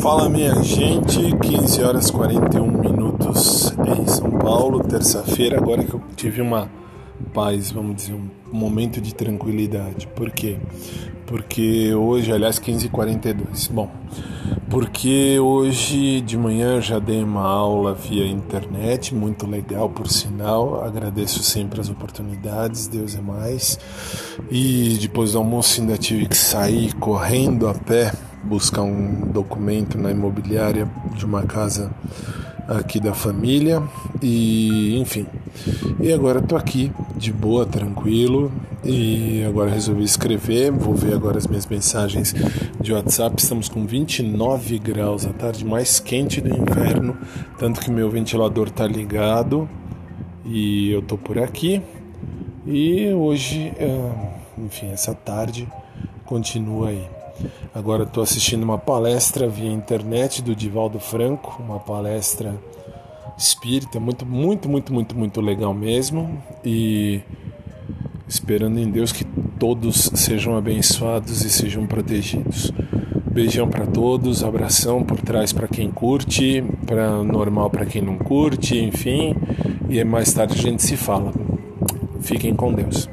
Fala minha gente, 15 horas 41 minutos em São Paulo, terça-feira, agora que eu tive uma paz, vamos dizer, um momento de tranquilidade. Por quê? Porque hoje, aliás, 15h42. Bom, porque hoje de manhã já dei uma aula via internet, muito legal por sinal. Agradeço sempre as oportunidades, Deus é mais. E depois do almoço ainda tive que sair correndo a pé buscar um documento na imobiliária de uma casa aqui da família e enfim. E agora estou aqui de boa, tranquilo e agora resolvi escrever, vou ver agora as minhas mensagens de WhatsApp. Estamos com 29 graus, a tarde mais quente do inverno, tanto que meu ventilador está ligado e eu tô por aqui. E hoje, é, enfim, essa tarde continua aí. Agora estou assistindo uma palestra via internet do Divaldo Franco, uma palestra espírita, muito, muito, muito, muito, muito legal mesmo. E esperando em Deus que todos sejam abençoados e sejam protegidos. Beijão para todos, abração por trás para quem curte, para normal para quem não curte, enfim. E mais tarde a gente se fala. Fiquem com Deus.